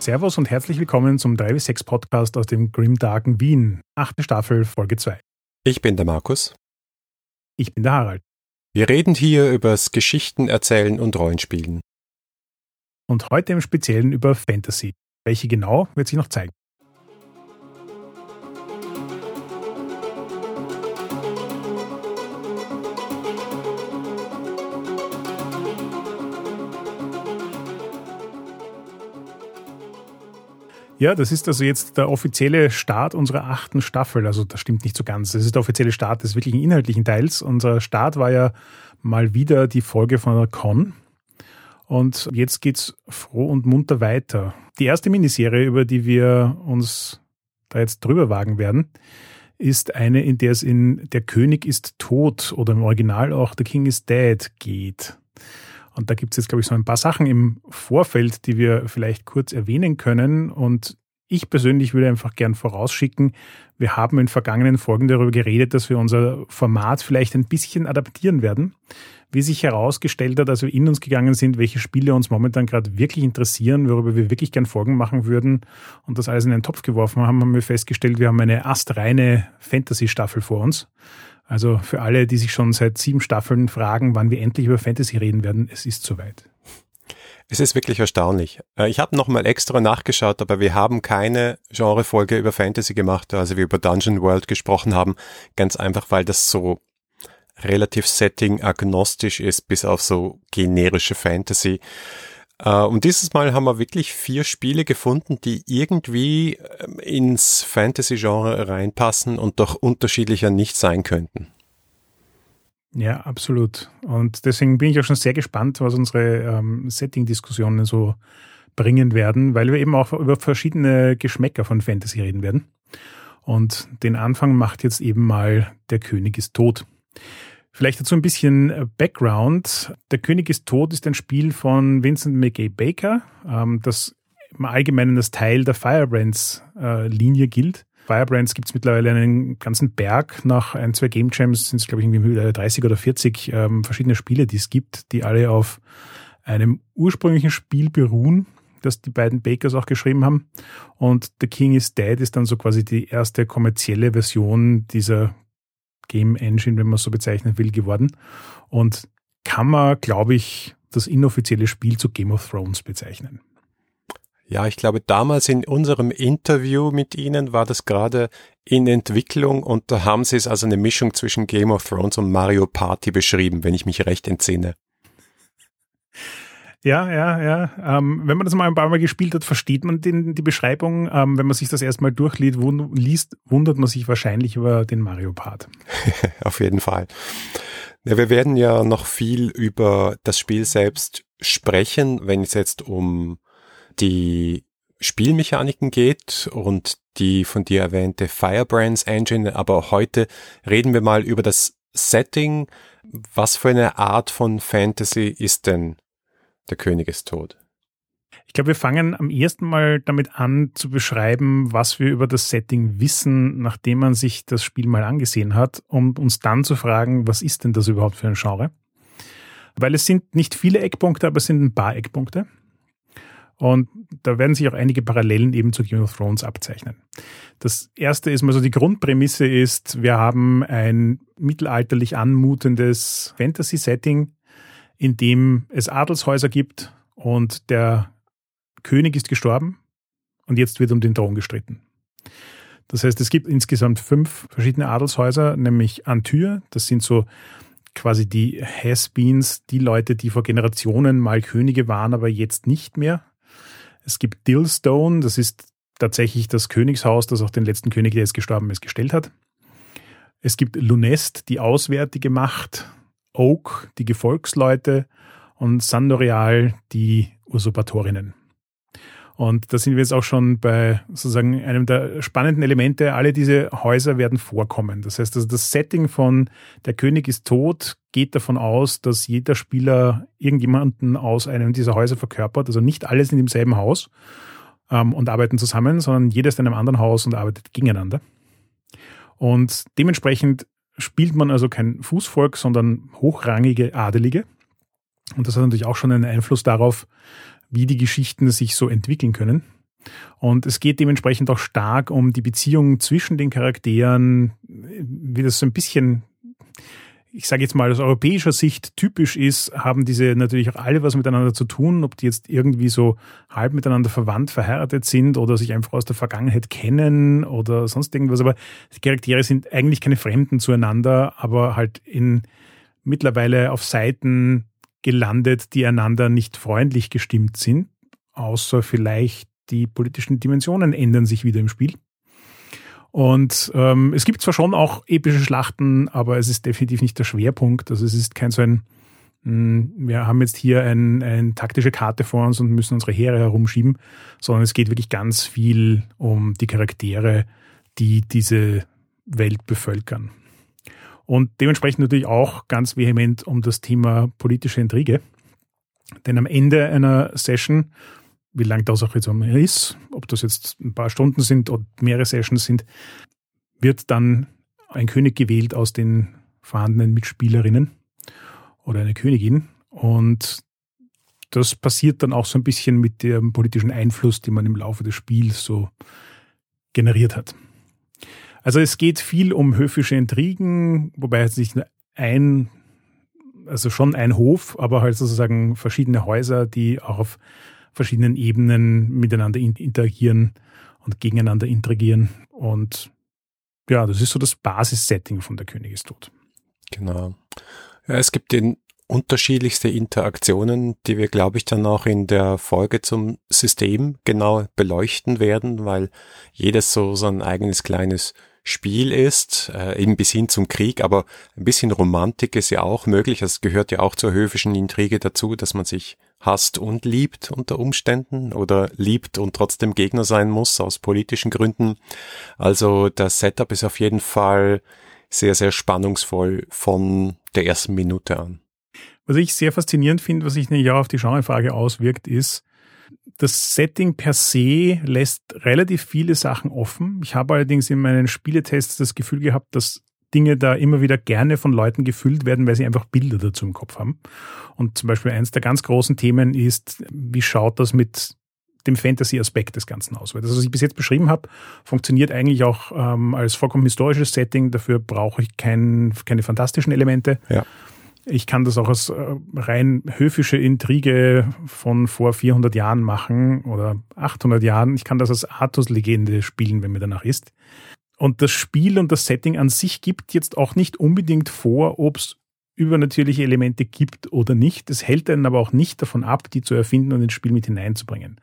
Servus und herzlich willkommen zum 3 6 Podcast aus dem Grimdarken Wien, achte Staffel, Folge 2. Ich bin der Markus. Ich bin der Harald. Wir reden hier übers Geschichten erzählen und Rollenspielen. Und heute im Speziellen über Fantasy. Welche genau, wird sich noch zeigen. Ja, das ist also jetzt der offizielle Start unserer achten Staffel. Also das stimmt nicht so ganz. Das ist der offizielle Start des wirklichen inhaltlichen Teils. Unser Start war ja mal wieder die Folge von der Con. Und jetzt geht's froh und munter weiter. Die erste Miniserie, über die wir uns da jetzt drüber wagen werden, ist eine, in der es in Der König ist tot oder im Original auch The King is Dead geht. Und da gibt es jetzt, glaube ich, so ein paar Sachen im Vorfeld, die wir vielleicht kurz erwähnen können. Und ich persönlich würde einfach gern vorausschicken, wir haben in vergangenen Folgen darüber geredet, dass wir unser Format vielleicht ein bisschen adaptieren werden. Wie sich herausgestellt hat, als wir in uns gegangen sind, welche Spiele uns momentan gerade wirklich interessieren, worüber wir wirklich gern Folgen machen würden und das alles in einen Topf geworfen haben, haben wir festgestellt, wir haben eine astreine Fantasy-Staffel vor uns. Also für alle, die sich schon seit sieben Staffeln fragen, wann wir endlich über Fantasy reden werden, es ist soweit. Es ist wirklich erstaunlich. Äh, ich habe nochmal extra nachgeschaut, aber wir haben keine Genrefolge über Fantasy gemacht, also wir über Dungeon World gesprochen haben, ganz einfach, weil das so relativ setting-agnostisch ist, bis auf so generische Fantasy. Uh, und dieses Mal haben wir wirklich vier Spiele gefunden, die irgendwie ähm, ins Fantasy-Genre reinpassen und doch unterschiedlicher nicht sein könnten. Ja, absolut. Und deswegen bin ich auch schon sehr gespannt, was unsere ähm, Setting-Diskussionen so bringen werden, weil wir eben auch über verschiedene Geschmäcker von Fantasy reden werden. Und den Anfang macht jetzt eben mal Der König ist tot. Vielleicht dazu ein bisschen äh, Background. Der König ist tot ist ein Spiel von Vincent McGay Baker, ähm, das im Allgemeinen als Teil der Firebrands-Linie äh, gilt. Firebrands gibt es mittlerweile einen ganzen Berg. Nach ein, zwei Game Jams sind es, glaube ich, irgendwie 30 oder 40 ähm, verschiedene Spiele, die es gibt, die alle auf einem ursprünglichen Spiel beruhen, das die beiden Bakers auch geschrieben haben. Und The King is Dead ist dann so quasi die erste kommerzielle Version dieser Game Engine, wenn man so bezeichnen will, geworden. Und kann man, glaube ich, das inoffizielle Spiel zu Game of Thrones bezeichnen. Ja, ich glaube, damals in unserem Interview mit Ihnen war das gerade in Entwicklung und da haben Sie es also eine Mischung zwischen Game of Thrones und Mario Party beschrieben, wenn ich mich recht entsinne. Ja, ja, ja. Ähm, wenn man das mal ein paar Mal gespielt hat, versteht man den, die Beschreibung. Ähm, wenn man sich das erstmal durchliest, wund liest, wundert man sich wahrscheinlich über den Mario-Part. Auf jeden Fall. Ja, wir werden ja noch viel über das Spiel selbst sprechen, wenn es jetzt um die Spielmechaniken geht und die von dir erwähnte Firebrands Engine. Aber heute reden wir mal über das Setting. Was für eine Art von Fantasy ist denn der König ist tot. Ich glaube, wir fangen am ersten Mal damit an zu beschreiben, was wir über das Setting wissen, nachdem man sich das Spiel mal angesehen hat, um uns dann zu fragen, was ist denn das überhaupt für ein Genre? Weil es sind nicht viele Eckpunkte, aber es sind ein paar Eckpunkte. Und da werden sich auch einige Parallelen eben zu Game of Thrones abzeichnen. Das erste ist mal so, die Grundprämisse ist, wir haben ein mittelalterlich anmutendes Fantasy-Setting, in dem es Adelshäuser gibt und der König ist gestorben und jetzt wird um den Thron gestritten. Das heißt, es gibt insgesamt fünf verschiedene Adelshäuser, nämlich Antür, das sind so quasi die Has-Beens, die Leute, die vor Generationen mal Könige waren, aber jetzt nicht mehr. Es gibt Dillstone, das ist tatsächlich das Königshaus, das auch den letzten König, der jetzt gestorben ist, gestellt hat. Es gibt Lunest, die auswärtige Macht. Oak die Gefolgsleute und Sandorial die Usurpatorinnen. Und da sind wir jetzt auch schon bei sozusagen einem der spannenden Elemente. Alle diese Häuser werden vorkommen. Das heißt, also das Setting von Der König ist tot geht davon aus, dass jeder Spieler irgendjemanden aus einem dieser Häuser verkörpert. Also nicht alle sind im selben Haus ähm, und arbeiten zusammen, sondern jeder ist in einem anderen Haus und arbeitet gegeneinander. Und dementsprechend spielt man also kein Fußvolk, sondern hochrangige Adelige. Und das hat natürlich auch schon einen Einfluss darauf, wie die Geschichten sich so entwickeln können. Und es geht dementsprechend auch stark um die Beziehung zwischen den Charakteren, wie das so ein bisschen ich sage jetzt mal aus europäischer Sicht typisch ist, haben diese natürlich auch alle was miteinander zu tun, ob die jetzt irgendwie so halb miteinander verwandt, verheiratet sind oder sich einfach aus der Vergangenheit kennen oder sonst irgendwas. Aber die Charaktere sind eigentlich keine Fremden zueinander, aber halt in mittlerweile auf Seiten gelandet, die einander nicht freundlich gestimmt sind, außer vielleicht die politischen Dimensionen ändern sich wieder im Spiel. Und ähm, es gibt zwar schon auch epische Schlachten, aber es ist definitiv nicht der Schwerpunkt. Also es ist kein so ein, mh, hm, wir haben jetzt hier ein, eine taktische Karte vor uns und müssen unsere Heere herumschieben, sondern es geht wirklich ganz viel um die Charaktere, die diese Welt bevölkern. Und dementsprechend natürlich auch ganz vehement um das Thema politische Intrige. Denn am Ende einer Session wie lang das auch jetzt einmal ist, ob das jetzt ein paar Stunden sind oder mehrere Sessions sind, wird dann ein König gewählt aus den vorhandenen Mitspielerinnen oder eine Königin. Und das passiert dann auch so ein bisschen mit dem politischen Einfluss, den man im Laufe des Spiels so generiert hat. Also es geht viel um höfische Intrigen, wobei es nicht nur ein, also schon ein Hof, aber halt sozusagen verschiedene Häuser, die auch auf verschiedenen Ebenen miteinander interagieren und gegeneinander interagieren. Und ja, das ist so das Basissetting von der König ist tot. Genau. Ja, es gibt den unterschiedlichste Interaktionen, die wir, glaube ich, dann auch in der Folge zum System genau beleuchten werden, weil jedes so sein eigenes kleines Spiel ist, äh, eben bis hin zum Krieg, aber ein bisschen Romantik ist ja auch möglich. Es gehört ja auch zur höfischen Intrige dazu, dass man sich hasst und liebt unter Umständen oder liebt und trotzdem Gegner sein muss aus politischen Gründen. Also das Setup ist auf jeden Fall sehr, sehr spannungsvoll von der ersten Minute an. Was ich sehr faszinierend finde, was sich ja auf die Genrefrage auswirkt, ist, das Setting per se lässt relativ viele Sachen offen. Ich habe allerdings in meinen Spieletests das Gefühl gehabt, dass Dinge da immer wieder gerne von Leuten gefüllt werden, weil sie einfach Bilder dazu im Kopf haben. Und zum Beispiel eines der ganz großen Themen ist, wie schaut das mit dem Fantasy-Aspekt des Ganzen aus? Weil das, was ich bis jetzt beschrieben habe, funktioniert eigentlich auch ähm, als vollkommen historisches Setting. Dafür brauche ich kein, keine fantastischen Elemente. Ja. Ich kann das auch als äh, rein höfische Intrige von vor 400 Jahren machen oder 800 Jahren. Ich kann das als Artus-Legende spielen, wenn mir danach ist. Und das Spiel und das Setting an sich gibt jetzt auch nicht unbedingt vor, ob es übernatürliche Elemente gibt oder nicht. Es hält einen aber auch nicht davon ab, die zu erfinden und ins Spiel mit hineinzubringen.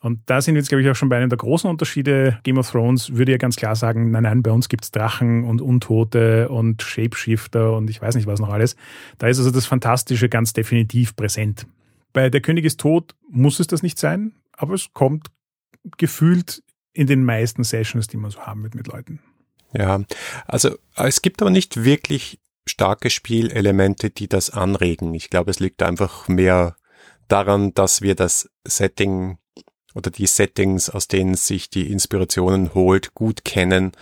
Und da sind wir jetzt, glaube ich, auch schon bei einem der großen Unterschiede. Game of Thrones würde ja ganz klar sagen, nein, nein, bei uns gibt's Drachen und Untote und Shapeshifter und ich weiß nicht was noch alles. Da ist also das Fantastische ganz definitiv präsent. Bei Der König ist tot muss es das nicht sein, aber es kommt gefühlt in den meisten Sessions, die man so haben wird mit Leuten. Ja, also es gibt aber nicht wirklich starke Spielelemente, die das anregen. Ich glaube, es liegt einfach mehr daran, dass wir das Setting oder die Settings, aus denen sich die Inspirationen holt, gut kennen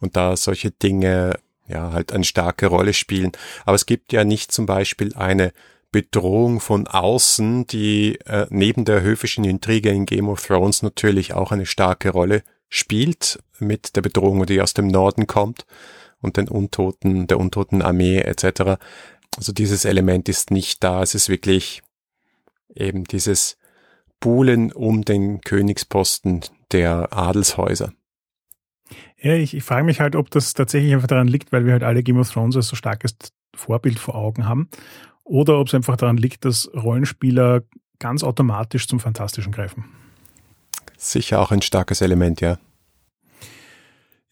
und da solche Dinge ja halt eine starke Rolle spielen. Aber es gibt ja nicht zum Beispiel eine Bedrohung von außen, die äh, neben der höfischen Intrige in Game of Thrones natürlich auch eine starke Rolle spielt mit der Bedrohung, die aus dem Norden kommt und den Untoten, der untoten Armee etc. Also dieses Element ist nicht da. Es ist wirklich eben dieses Buhlen um den Königsposten der Adelshäuser. Ja, ich, ich frage mich halt, ob das tatsächlich einfach daran liegt, weil wir halt alle Game of Thrones als so starkes Vorbild vor Augen haben oder ob es einfach daran liegt, dass Rollenspieler ganz automatisch zum Fantastischen greifen. Sicher auch ein starkes Element, ja.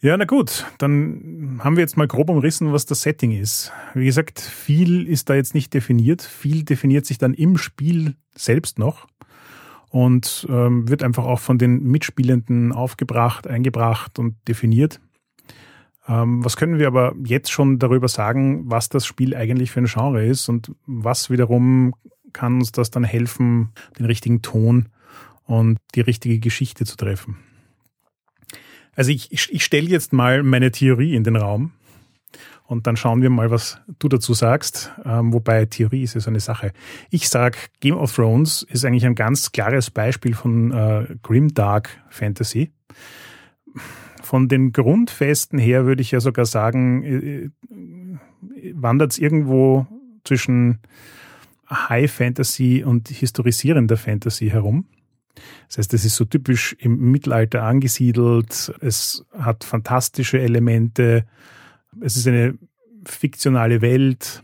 Ja, na gut, dann haben wir jetzt mal grob umrissen, was das Setting ist. Wie gesagt, viel ist da jetzt nicht definiert. Viel definiert sich dann im Spiel selbst noch und ähm, wird einfach auch von den Mitspielenden aufgebracht, eingebracht und definiert. Ähm, was können wir aber jetzt schon darüber sagen, was das Spiel eigentlich für ein Genre ist und was wiederum kann uns das dann helfen, den richtigen Ton und die richtige Geschichte zu treffen? Also ich, ich, stelle jetzt mal meine Theorie in den Raum. Und dann schauen wir mal, was du dazu sagst. Ähm, wobei Theorie ist ja so eine Sache. Ich sag, Game of Thrones ist eigentlich ein ganz klares Beispiel von äh, Grimdark Fantasy. Von den Grundfesten her würde ich ja sogar sagen, äh, äh wandert es irgendwo zwischen High Fantasy und historisierender Fantasy herum. Das heißt, es ist so typisch im Mittelalter angesiedelt. Es hat fantastische Elemente. Es ist eine fiktionale Welt.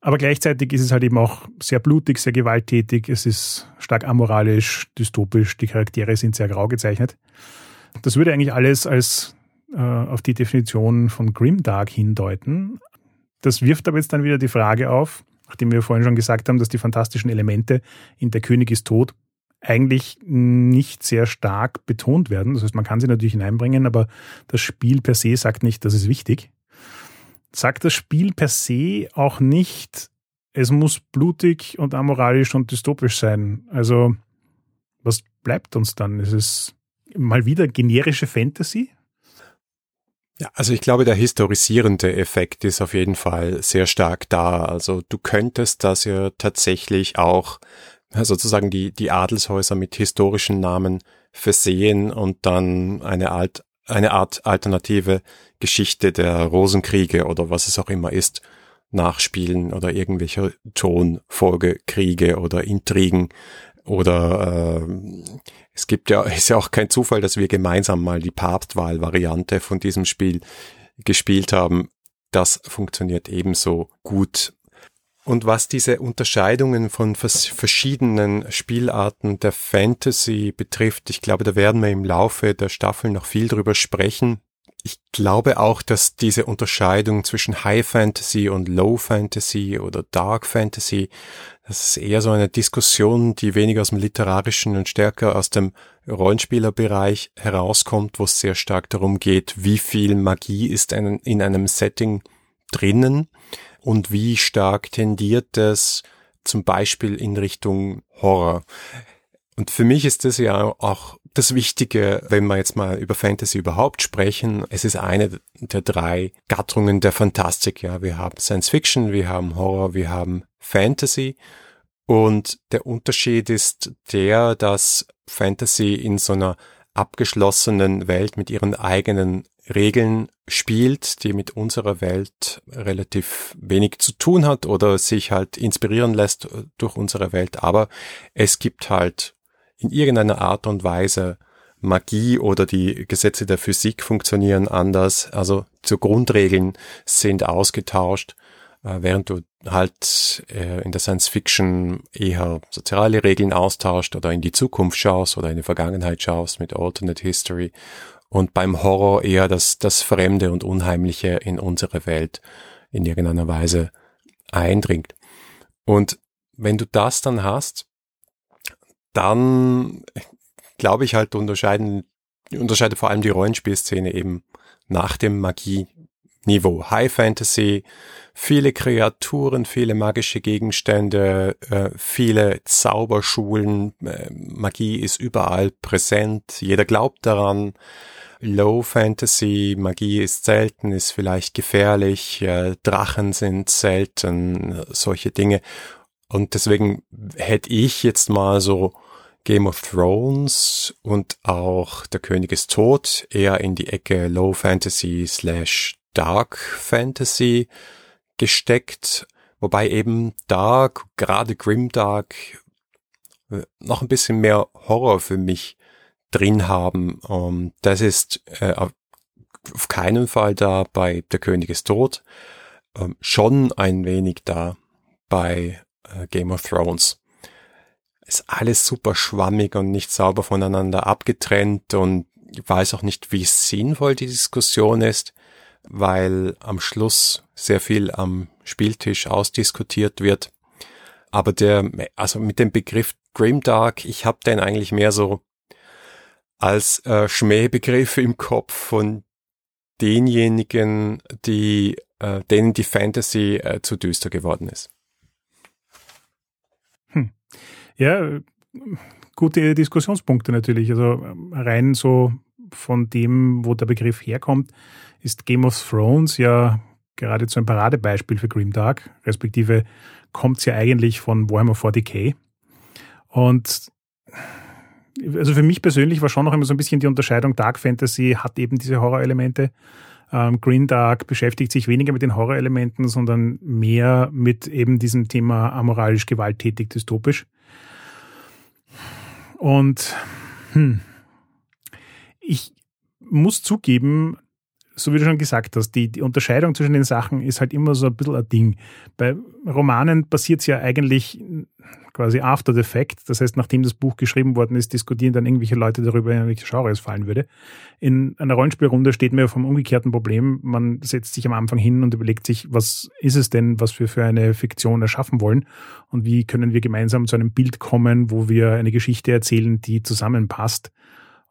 Aber gleichzeitig ist es halt eben auch sehr blutig, sehr gewalttätig. Es ist stark amoralisch, dystopisch. Die Charaktere sind sehr grau gezeichnet. Das würde eigentlich alles als äh, auf die Definition von Grimdark hindeuten. Das wirft aber jetzt dann wieder die Frage auf, nachdem wir vorhin schon gesagt haben, dass die fantastischen Elemente in Der König ist tot eigentlich nicht sehr stark betont werden. Das heißt, man kann sie natürlich hineinbringen, aber das Spiel per se sagt nicht, das ist wichtig. Sagt das Spiel per se auch nicht, es muss blutig und amoralisch und dystopisch sein. Also, was bleibt uns dann? Ist es mal wieder generische Fantasy? Ja, also ich glaube, der historisierende Effekt ist auf jeden Fall sehr stark da. Also du könntest das ja tatsächlich auch sozusagen die, die Adelshäuser mit historischen Namen versehen und dann eine, Alt, eine Art alternative Geschichte der Rosenkriege oder was es auch immer ist, nachspielen oder irgendwelche Tonfolgekriege oder Intrigen oder äh, es gibt ja, ist ja auch kein Zufall, dass wir gemeinsam mal die Papstwahl-Variante von diesem Spiel gespielt haben. Das funktioniert ebenso gut und was diese Unterscheidungen von verschiedenen Spielarten der Fantasy betrifft, ich glaube, da werden wir im Laufe der Staffel noch viel drüber sprechen. Ich glaube auch, dass diese Unterscheidung zwischen High Fantasy und Low Fantasy oder Dark Fantasy, das ist eher so eine Diskussion, die weniger aus dem literarischen und stärker aus dem Rollenspielerbereich herauskommt, wo es sehr stark darum geht, wie viel Magie ist in einem Setting drinnen und wie stark tendiert es zum Beispiel in Richtung Horror. Und für mich ist das ja auch das Wichtige, wenn wir jetzt mal über Fantasy überhaupt sprechen. Es ist eine der drei Gattungen der Fantastik. Ja, wir haben Science Fiction, wir haben Horror, wir haben Fantasy. Und der Unterschied ist der, dass Fantasy in so einer abgeschlossenen Welt mit ihren eigenen Regeln spielt, die mit unserer Welt relativ wenig zu tun hat oder sich halt inspirieren lässt durch unsere Welt. Aber es gibt halt in irgendeiner Art und Weise Magie oder die Gesetze der Physik funktionieren anders. Also zu Grundregeln sind ausgetauscht, äh, während du halt äh, in der Science Fiction eher soziale Regeln austauscht oder in die Zukunft schaust oder in die Vergangenheit schaust mit Alternate History und beim Horror eher das, das Fremde und Unheimliche in unsere Welt in irgendeiner Weise eindringt. Und wenn du das dann hast, dann glaube ich halt unterscheiden, unterscheidet vor allem die Rollenspielszene eben nach dem Magie-Niveau. High Fantasy, viele Kreaturen, viele magische Gegenstände, äh, viele Zauberschulen, äh, Magie ist überall präsent, jeder glaubt daran. Low Fantasy, Magie ist selten, ist vielleicht gefährlich, äh, Drachen sind selten, solche Dinge. Und deswegen hätte ich jetzt mal so Game of Thrones und auch Der König ist tot eher in die Ecke Low Fantasy slash Dark Fantasy gesteckt, wobei eben Dark, gerade Grimdark, äh, noch ein bisschen mehr Horror für mich drin haben. Um, ähm, das ist äh, auf keinen Fall da bei Der König ist tot. Ähm, schon ein wenig da bei äh, Game of Thrones. Ist alles super schwammig und nicht sauber voneinander abgetrennt und ich weiß auch nicht, wie sinnvoll die Diskussion ist, weil am Schluss sehr viel am Spieltisch ausdiskutiert wird. Aber der, also mit dem Begriff Grimdark, ich habe den eigentlich mehr so als äh, Schmähbegriffe im Kopf von denjenigen, die, äh, denen die Fantasy äh, zu düster geworden ist. Hm. Ja, gute Diskussionspunkte natürlich. Also rein so von dem, wo der Begriff herkommt, ist Game of Thrones ja geradezu ein Paradebeispiel für Grimdark, respektive kommt es ja eigentlich von Warhammer 40k. Und also für mich persönlich war schon noch immer so ein bisschen die Unterscheidung, Dark Fantasy hat eben diese Horrorelemente. Ähm, Green Dark beschäftigt sich weniger mit den Horrorelementen, sondern mehr mit eben diesem Thema amoralisch, gewalttätig, dystopisch. Und hm, ich muss zugeben, so wie du schon gesagt hast, die, die Unterscheidung zwischen den Sachen ist halt immer so ein bisschen ein Ding. Bei Romanen passiert es ja eigentlich quasi after the fact. Das heißt, nachdem das Buch geschrieben worden ist, diskutieren dann irgendwelche Leute darüber, in welche Genre es fallen würde. In einer Rollenspielrunde steht mir vom umgekehrten Problem. Man setzt sich am Anfang hin und überlegt sich, was ist es denn, was wir für eine Fiktion erschaffen wollen und wie können wir gemeinsam zu einem Bild kommen, wo wir eine Geschichte erzählen, die zusammenpasst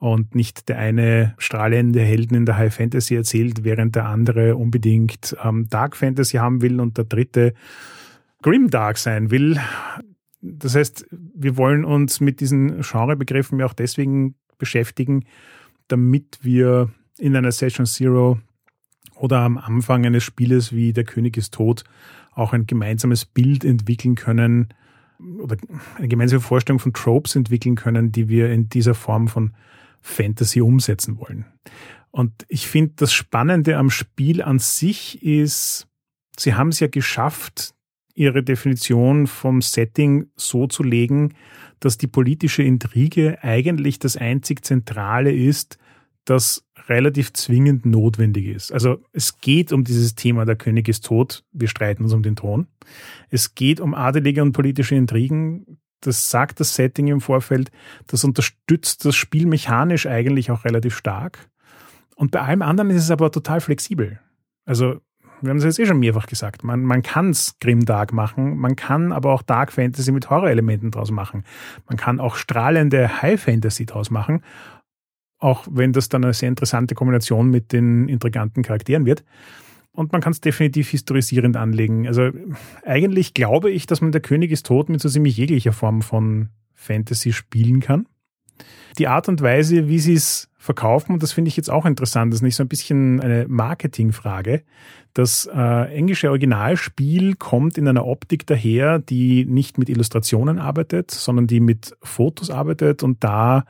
und nicht der eine strahlende Helden in der High Fantasy erzählt, während der andere unbedingt ähm, Dark Fantasy haben will und der dritte Grim Dark sein will. Das heißt, wir wollen uns mit diesen Genrebegriffen ja auch deswegen beschäftigen, damit wir in einer Session Zero oder am Anfang eines Spieles wie Der König ist tot auch ein gemeinsames Bild entwickeln können oder eine gemeinsame Vorstellung von Tropes entwickeln können, die wir in dieser Form von Fantasy umsetzen wollen. Und ich finde, das Spannende am Spiel an sich ist, sie haben es ja geschafft, ihre Definition vom Setting so zu legen, dass die politische Intrige eigentlich das einzig Zentrale ist, das relativ zwingend notwendig ist. Also es geht um dieses Thema, der König ist tot, wir streiten uns um den Thron. Es geht um adelige und politische Intrigen, das sagt das Setting im Vorfeld, das unterstützt das Spiel mechanisch eigentlich auch relativ stark. Und bei allem anderen ist es aber total flexibel. Also, wir haben es jetzt eh schon mehrfach gesagt, man, man kann es Grimdark machen, man kann aber auch Dark Fantasy mit Horrorelementen draus machen. Man kann auch strahlende High Fantasy draus machen, auch wenn das dann eine sehr interessante Kombination mit den intriganten Charakteren wird und man kann es definitiv historisierend anlegen. Also eigentlich glaube ich, dass man der König ist tot mit so ziemlich jeglicher Form von Fantasy spielen kann. Die Art und Weise, wie sie es verkaufen, und das finde ich jetzt auch interessant, das ist nicht so ein bisschen eine Marketingfrage. Das äh, englische Originalspiel kommt in einer Optik daher, die nicht mit Illustrationen arbeitet, sondern die mit Fotos arbeitet und da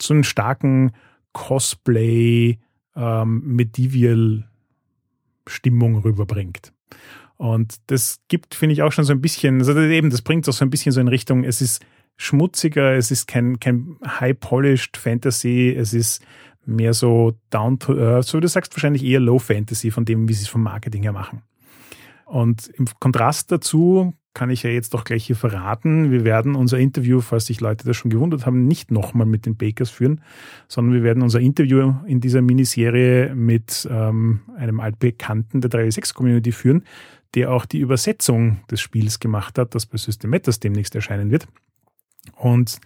so einen starken Cosplay, ähm, Medieval Stimmung rüberbringt. Und das gibt, finde ich, auch schon so ein bisschen, also eben, das bringt auch so ein bisschen so in Richtung, es ist schmutziger, es ist kein, kein high-polished Fantasy, es ist mehr so down to earth, so wie du sagst, wahrscheinlich eher Low Fantasy von dem, wie sie es vom Marketing her machen. Und im Kontrast dazu kann ich ja jetzt doch gleich hier verraten. Wir werden unser Interview, falls sich Leute das schon gewundert haben, nicht nochmal mit den Bakers führen, sondern wir werden unser Interview in dieser Miniserie mit ähm, einem altbekannten der 3D6-Community führen, der auch die Übersetzung des Spiels gemacht hat, das bei System Matters demnächst erscheinen wird. Und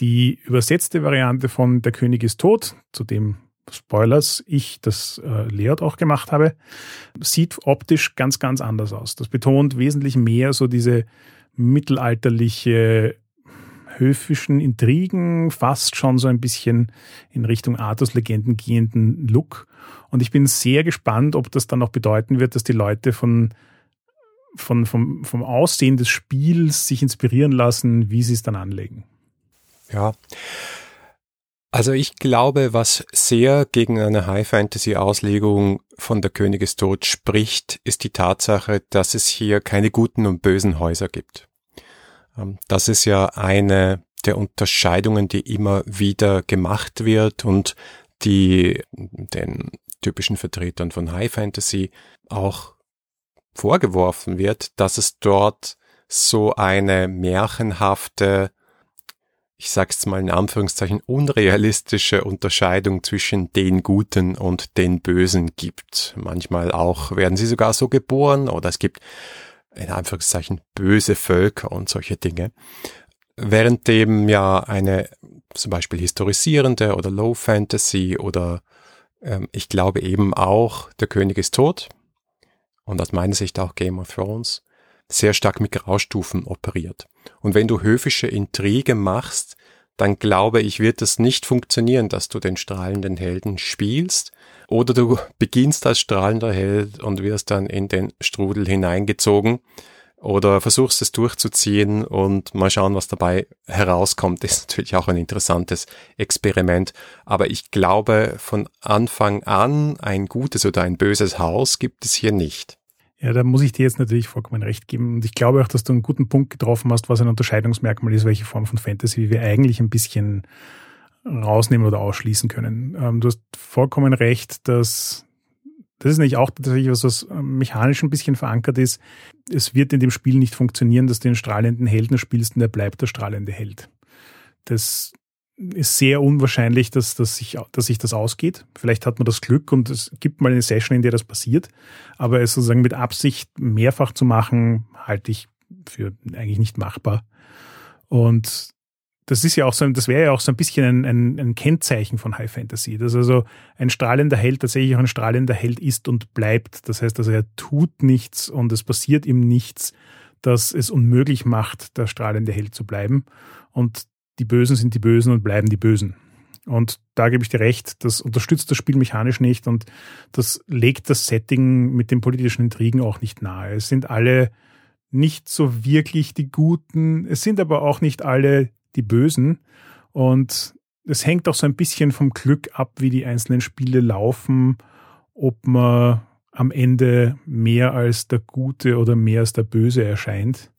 die übersetzte Variante von Der König ist tot, zu dem Spoilers, ich das äh, Layout auch gemacht habe, sieht optisch ganz, ganz anders aus. Das betont wesentlich mehr so diese mittelalterliche höfischen Intrigen, fast schon so ein bisschen in Richtung Artus-Legenden gehenden Look. Und ich bin sehr gespannt, ob das dann auch bedeuten wird, dass die Leute von, von, vom, vom Aussehen des Spiels sich inspirieren lassen, wie sie es dann anlegen. Ja, also ich glaube, was sehr gegen eine High-Fantasy-Auslegung von der König ist tot spricht, ist die Tatsache, dass es hier keine guten und bösen Häuser gibt. Ähm, das ist ja eine der Unterscheidungen, die immer wieder gemacht wird und die den typischen Vertretern von High Fantasy auch vorgeworfen wird, dass es dort so eine märchenhafte ich sag's mal in Anführungszeichen, unrealistische Unterscheidung zwischen den Guten und den Bösen gibt. Manchmal auch werden sie sogar so geboren oder es gibt in Anführungszeichen böse Völker und solche Dinge. Währenddem ja eine zum Beispiel historisierende oder Low Fantasy oder ähm, ich glaube eben auch Der König ist tot und aus meiner Sicht auch Game of Thrones sehr stark mit Graustufen operiert. Und wenn du höfische Intrige machst, dann glaube ich, wird es nicht funktionieren, dass du den strahlenden Helden spielst. Oder du beginnst als strahlender Held und wirst dann in den Strudel hineingezogen oder versuchst es durchzuziehen und mal schauen, was dabei herauskommt, ist natürlich auch ein interessantes Experiment. Aber ich glaube, von Anfang an ein gutes oder ein böses Haus gibt es hier nicht. Ja, da muss ich dir jetzt natürlich vollkommen recht geben. Und ich glaube auch, dass du einen guten Punkt getroffen hast, was ein Unterscheidungsmerkmal ist, welche Form von Fantasy wir eigentlich ein bisschen rausnehmen oder ausschließen können. Ähm, du hast vollkommen recht, dass das ist nämlich auch tatsächlich was, was ähm, mechanisch ein bisschen verankert ist. Es wird in dem Spiel nicht funktionieren, dass du den strahlenden Helden spielst und der bleibt der strahlende Held. Das ist sehr unwahrscheinlich, dass, dass, sich, dass sich das ausgeht. Vielleicht hat man das Glück und es gibt mal eine Session, in der das passiert. Aber es sozusagen mit Absicht mehrfach zu machen, halte ich für eigentlich nicht machbar. Und das ist ja auch so, das wäre ja auch so ein bisschen ein, ein, ein, Kennzeichen von High Fantasy, dass also ein strahlender Held tatsächlich auch ein strahlender Held ist und bleibt. Das heißt also, er tut nichts und es passiert ihm nichts, das es unmöglich macht, der strahlende Held zu bleiben. Und die Bösen sind die Bösen und bleiben die Bösen. Und da gebe ich dir recht, das unterstützt das Spiel mechanisch nicht und das legt das Setting mit den politischen Intrigen auch nicht nahe. Es sind alle nicht so wirklich die Guten, es sind aber auch nicht alle die Bösen. Und es hängt auch so ein bisschen vom Glück ab, wie die einzelnen Spiele laufen, ob man am Ende mehr als der Gute oder mehr als der Böse erscheint.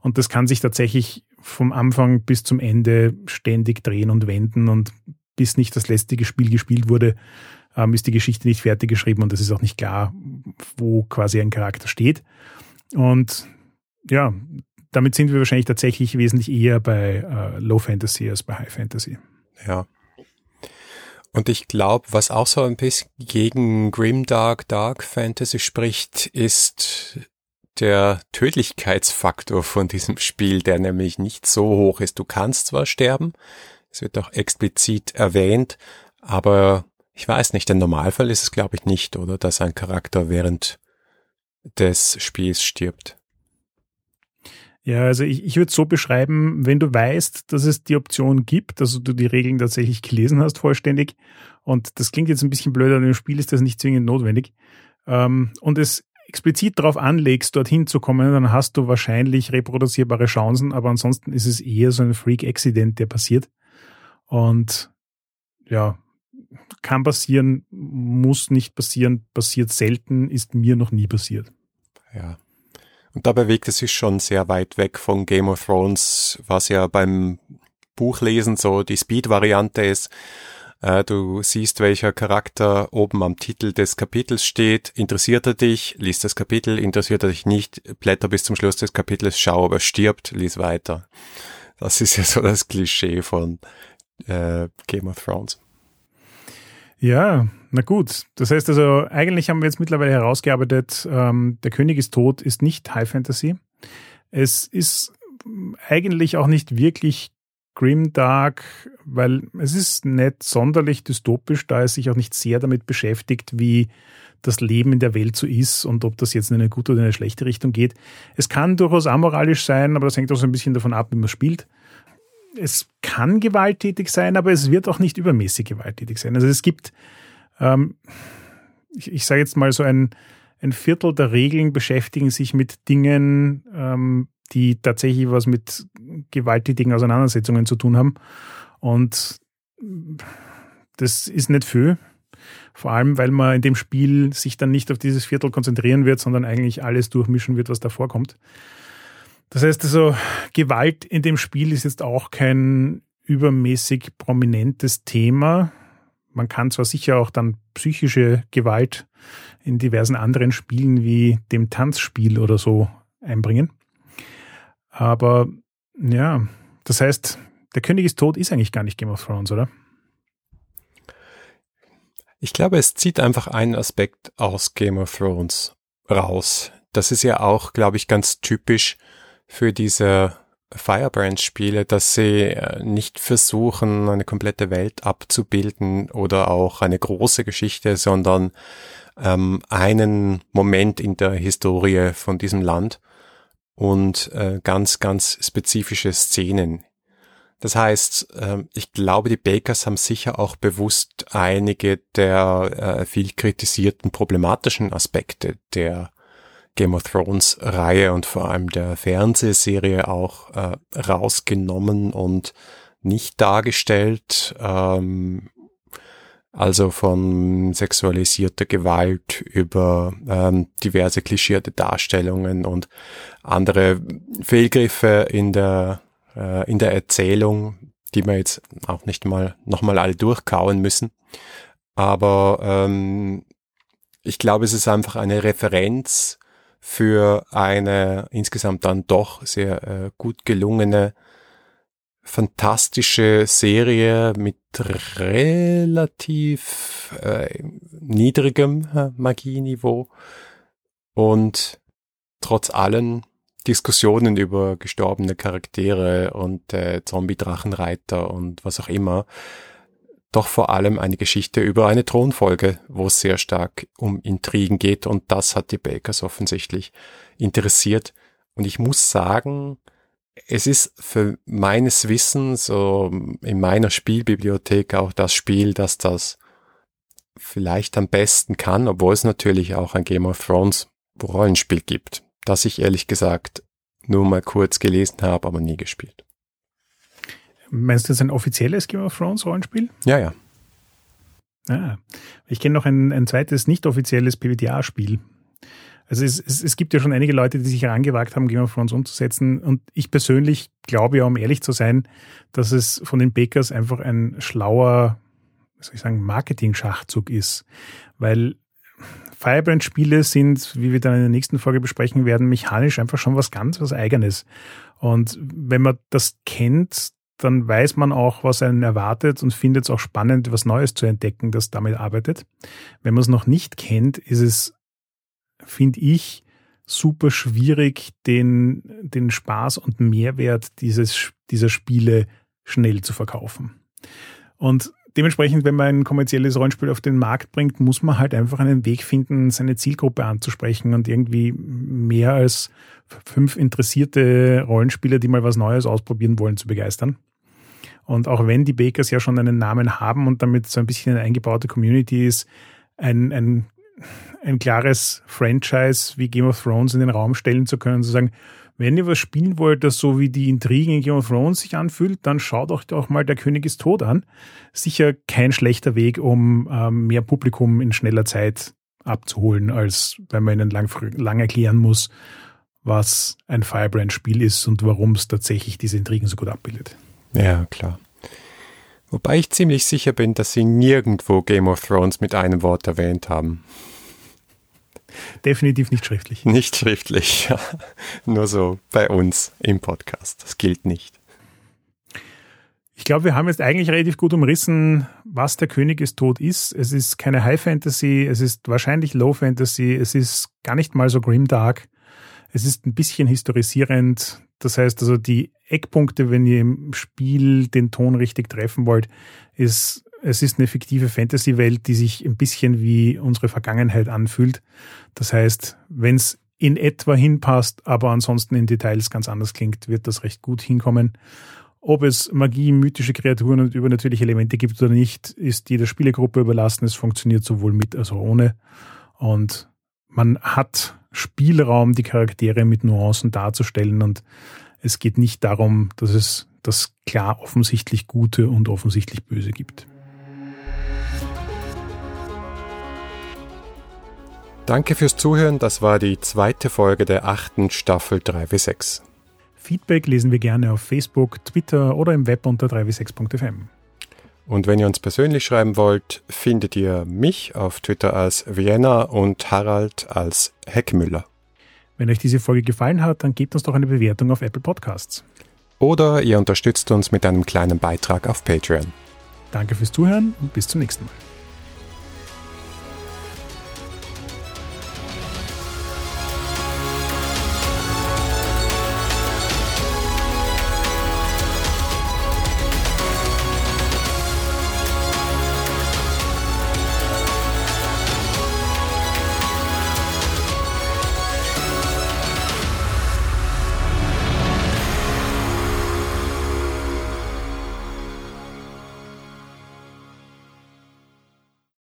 Und das kann sich tatsächlich vom Anfang bis zum Ende ständig drehen und wenden und bis nicht das letzte Spiel gespielt wurde, ähm, ist die Geschichte nicht fertig geschrieben und es ist auch nicht klar, wo quasi ein Charakter steht. Und ja, damit sind wir wahrscheinlich tatsächlich wesentlich eher bei äh, Low Fantasy als bei High Fantasy. Ja. Und ich glaube, was auch so ein bisschen gegen Grimdark Dark Fantasy spricht, ist der Tödlichkeitsfaktor von diesem Spiel, der nämlich nicht so hoch ist. Du kannst zwar sterben, es wird auch explizit erwähnt, aber ich weiß nicht, der Normalfall ist es glaube ich nicht, oder, dass ein Charakter während des Spiels stirbt. Ja, also ich, ich würde es so beschreiben, wenn du weißt, dass es die Option gibt, also du die Regeln tatsächlich gelesen hast vollständig, und das klingt jetzt ein bisschen blöder, im Spiel ist das nicht zwingend notwendig, ähm, und es explizit darauf anlegst, dorthin zu kommen, dann hast du wahrscheinlich reproduzierbare Chancen, aber ansonsten ist es eher so ein Freak-Accident, der passiert. Und ja, kann passieren, muss nicht passieren, passiert selten, ist mir noch nie passiert. Ja. Und da bewegt es sich schon sehr weit weg von Game of Thrones, was ja beim Buchlesen so die Speed-Variante ist. Äh, du siehst, welcher Charakter oben am Titel des Kapitels steht. Interessiert er dich? Lies das Kapitel. Interessiert er dich nicht? Blätter bis zum Schluss des Kapitels. Schau, ob er stirbt. Lies weiter. Das ist ja so das Klischee von äh, Game of Thrones. Ja, na gut. Das heißt also, eigentlich haben wir jetzt mittlerweile herausgearbeitet, ähm, der König ist tot, ist nicht High Fantasy. Es ist eigentlich auch nicht wirklich grimdark, weil es ist nicht sonderlich dystopisch, da es sich auch nicht sehr damit beschäftigt, wie das Leben in der Welt so ist und ob das jetzt in eine gute oder eine schlechte Richtung geht. Es kann durchaus amoralisch sein, aber das hängt auch so ein bisschen davon ab, wie man spielt es kann gewalttätig sein, aber es wird auch nicht übermäßig gewalttätig sein. Also es gibt, ähm, ich, ich sage jetzt mal so ein, ein Viertel der Regeln beschäftigen sich mit Dingen, ähm, die tatsächlich was mit gewalttätigen Auseinandersetzungen zu tun haben. Und das ist nicht viel. Vor allem, weil man in dem Spiel sich dann nicht auf dieses Viertel konzentrieren wird, sondern eigentlich alles durchmischen wird, was da vorkommt. Das heißt also, Gewalt in dem Spiel ist jetzt auch kein übermäßig prominentes Thema. Man kann zwar sicher auch dann psychische Gewalt in diversen anderen Spielen wie dem Tanzspiel oder so einbringen. Aber ja, das heißt, der König ist tot ist eigentlich gar nicht Game of Thrones, oder? Ich glaube, es zieht einfach einen Aspekt aus Game of Thrones raus. Das ist ja auch, glaube ich, ganz typisch für diese Firebrand-Spiele, dass sie äh, nicht versuchen, eine komplette Welt abzubilden oder auch eine große Geschichte, sondern ähm, einen Moment in der Historie von diesem Land und äh, ganz, ganz spezifische Szenen. Das heißt, ähm, ich glaube, die Bakers haben sicher auch bewusst einige der äh, viel kritisierten problematischen Aspekte der Game of Thrones Reihe und vor allem der Fernsehserie auch äh, rausgenommen und nicht dargestellt. Ähm, also von sexualisierter Gewalt über ähm, diverse klischierte Darstellungen und andere Fehlgriffe in der äh, in der Erzählung, die wir jetzt auch nicht mal nochmal alle durchkauen müssen. Aber ähm, ich glaube, es ist einfach eine Referenz für eine insgesamt dann doch sehr äh, gut gelungene, fantastische Serie mit relativ äh, niedrigem äh, Magieniveau und trotz allem Diskussionen über gestorbene Charaktere und äh, Zombie-Drachenreiter und was auch immer, doch vor allem eine Geschichte über eine Thronfolge, wo es sehr stark um Intrigen geht und das hat die Bakers offensichtlich interessiert. Und ich muss sagen, es ist für meines Wissens so in meiner Spielbibliothek auch das Spiel, das das vielleicht am besten kann, obwohl es natürlich auch ein Game of Thrones Rollenspiel gibt das ich ehrlich gesagt nur mal kurz gelesen habe, aber nie gespielt. Meinst du das ein offizielles Game of Thrones Rollenspiel? Ja, ja. Ah, ich kenne noch ein, ein zweites nicht offizielles PBTA-Spiel. Also es, es, es gibt ja schon einige Leute, die sich herangewagt haben, Game of Thrones umzusetzen. Und ich persönlich glaube ja, um ehrlich zu sein, dass es von den Bakers einfach ein schlauer, soll ich sagen, Marketing-Schachzug ist. Weil Firebrand-Spiele sind, wie wir dann in der nächsten Folge besprechen werden, mechanisch einfach schon was ganz was Eigenes. Und wenn man das kennt, dann weiß man auch, was einen erwartet und findet es auch spannend, was Neues zu entdecken, das damit arbeitet. Wenn man es noch nicht kennt, ist es, finde ich, super schwierig, den, den Spaß und Mehrwert dieses, dieser Spiele schnell zu verkaufen. Und dementsprechend, wenn man ein kommerzielles Rollenspiel auf den Markt bringt, muss man halt einfach einen Weg finden, seine Zielgruppe anzusprechen und irgendwie mehr als fünf interessierte Rollenspieler, die mal was Neues ausprobieren wollen, zu begeistern. Und auch wenn die Bakers ja schon einen Namen haben und damit so ein bisschen eine eingebaute Community ist, ein, ein, ein klares Franchise wie Game of Thrones in den Raum stellen zu können, zu sagen, wenn ihr was spielen wollt, das so wie die Intrigen in Game of Thrones sich anfühlt, dann schaut euch doch mal Der König ist tot an. Sicher kein schlechter Weg, um ähm, mehr Publikum in schneller Zeit abzuholen, als wenn man ihnen lang, lang erklären muss, was ein Firebrand-Spiel ist und warum es tatsächlich diese Intrigen so gut abbildet. Ja, klar. Wobei ich ziemlich sicher bin, dass sie nirgendwo Game of Thrones mit einem Wort erwähnt haben. Definitiv nicht schriftlich. Nicht schriftlich, ja. Nur so bei uns im Podcast. Das gilt nicht. Ich glaube, wir haben jetzt eigentlich relativ gut umrissen, was der König ist tot ist. Es ist keine High Fantasy, es ist wahrscheinlich Low Fantasy, es ist gar nicht mal so grimdark. Es ist ein bisschen historisierend. Das heißt also, die Eckpunkte, wenn ihr im Spiel den Ton richtig treffen wollt, ist es ist eine fiktive Fantasy-Welt, die sich ein bisschen wie unsere Vergangenheit anfühlt. Das heißt, wenn es in etwa hinpasst, aber ansonsten in Details ganz anders klingt, wird das recht gut hinkommen. Ob es Magie, mythische Kreaturen und übernatürliche Elemente gibt oder nicht, ist jeder Spielergruppe überlassen. Es funktioniert sowohl mit als auch ohne. Und man hat Spielraum, die Charaktere mit Nuancen darzustellen. Und es geht nicht darum, dass es das klar offensichtlich Gute und offensichtlich Böse gibt. Danke fürs Zuhören. Das war die zweite Folge der achten Staffel 3W6. Feedback lesen wir gerne auf Facebook, Twitter oder im Web unter 3w6.fm. Und wenn ihr uns persönlich schreiben wollt, findet ihr mich auf Twitter als Vienna und Harald als Heckmüller. Wenn euch diese Folge gefallen hat, dann gebt uns doch eine Bewertung auf Apple Podcasts. Oder ihr unterstützt uns mit einem kleinen Beitrag auf Patreon. Danke fürs Zuhören und bis zum nächsten Mal.